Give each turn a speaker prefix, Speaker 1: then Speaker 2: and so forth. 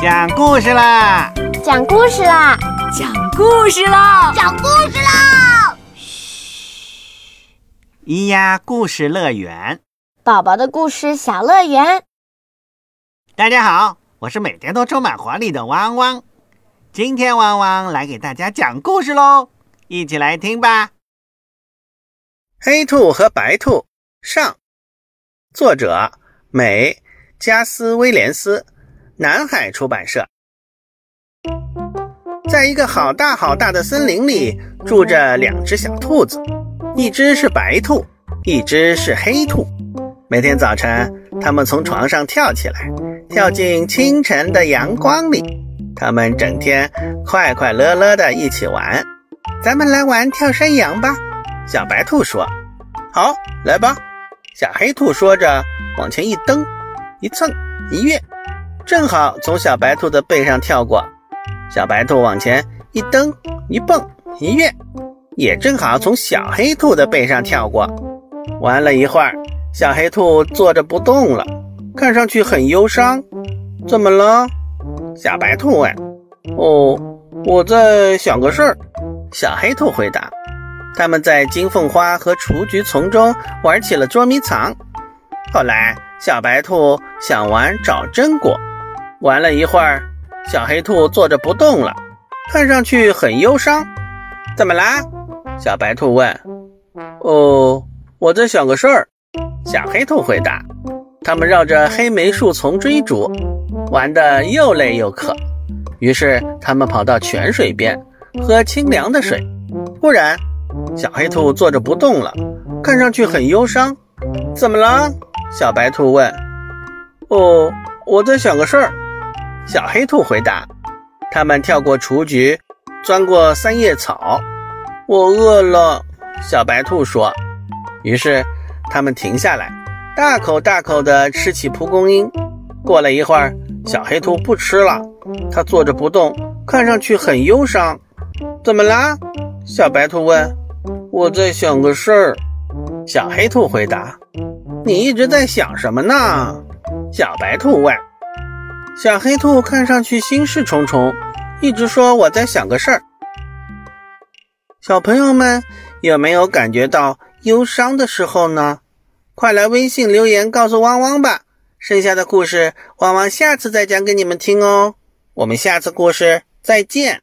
Speaker 1: 讲故事啦！
Speaker 2: 讲故事啦！
Speaker 3: 讲故事啦！
Speaker 2: 讲故事啦！
Speaker 1: 嘘，咿呀故事乐园，
Speaker 2: 宝宝的故事小乐园。
Speaker 1: 大家好，我是每天都充满活力的汪汪。今天汪汪来给大家讲故事喽，一起来听吧。黑兔和白兔上，作者美加斯威廉斯。南海出版社，在一个好大好大的森林里，住着两只小兔子，一只是白兔，一只是黑兔。每天早晨，它们从床上跳起来，跳进清晨的阳光里。它们整天快快乐乐的一起玩。咱们来玩跳山羊吧，小白兔说：“好，来吧。”小黑兔说着，往前一蹬，一蹭，一跃。正好从小白兔的背上跳过，小白兔往前一蹬一蹦一跃，也正好从小黑兔的背上跳过。玩了一会儿，小黑兔坐着不动了，看上去很忧伤。怎么了？小白兔问。哦，我在想个事儿。小黑兔回答。他们在金凤花和雏菊丛中玩起了捉迷藏。后来，小白兔想玩找真果。玩了一会儿，小黑兔坐着不动了，看上去很忧伤。怎么啦？小白兔问。哦，我在想个事儿。小黑兔回答。他们绕着黑莓树丛追逐，玩得又累又渴。于是他们跑到泉水边，喝清凉的水。忽然，小黑兔坐着不动了，看上去很忧伤。怎么了？小白兔问。哦，我在想个事儿。小黑兔回答：“他们跳过雏菊，钻过三叶草。我饿了。”小白兔说。于是他们停下来，大口大口地吃起蒲公英。过了一会儿，小黑兔不吃了，它坐着不动，看上去很忧伤。怎么啦？小白兔问。“我在想个事儿。”小黑兔回答。“你一直在想什么呢？”小白兔问。小黑兔看上去心事重重，一直说我在想个事儿。小朋友们有没有感觉到忧伤的时候呢？快来微信留言告诉汪汪吧！剩下的故事，汪汪下次再讲给你们听哦。我们下次故事再见。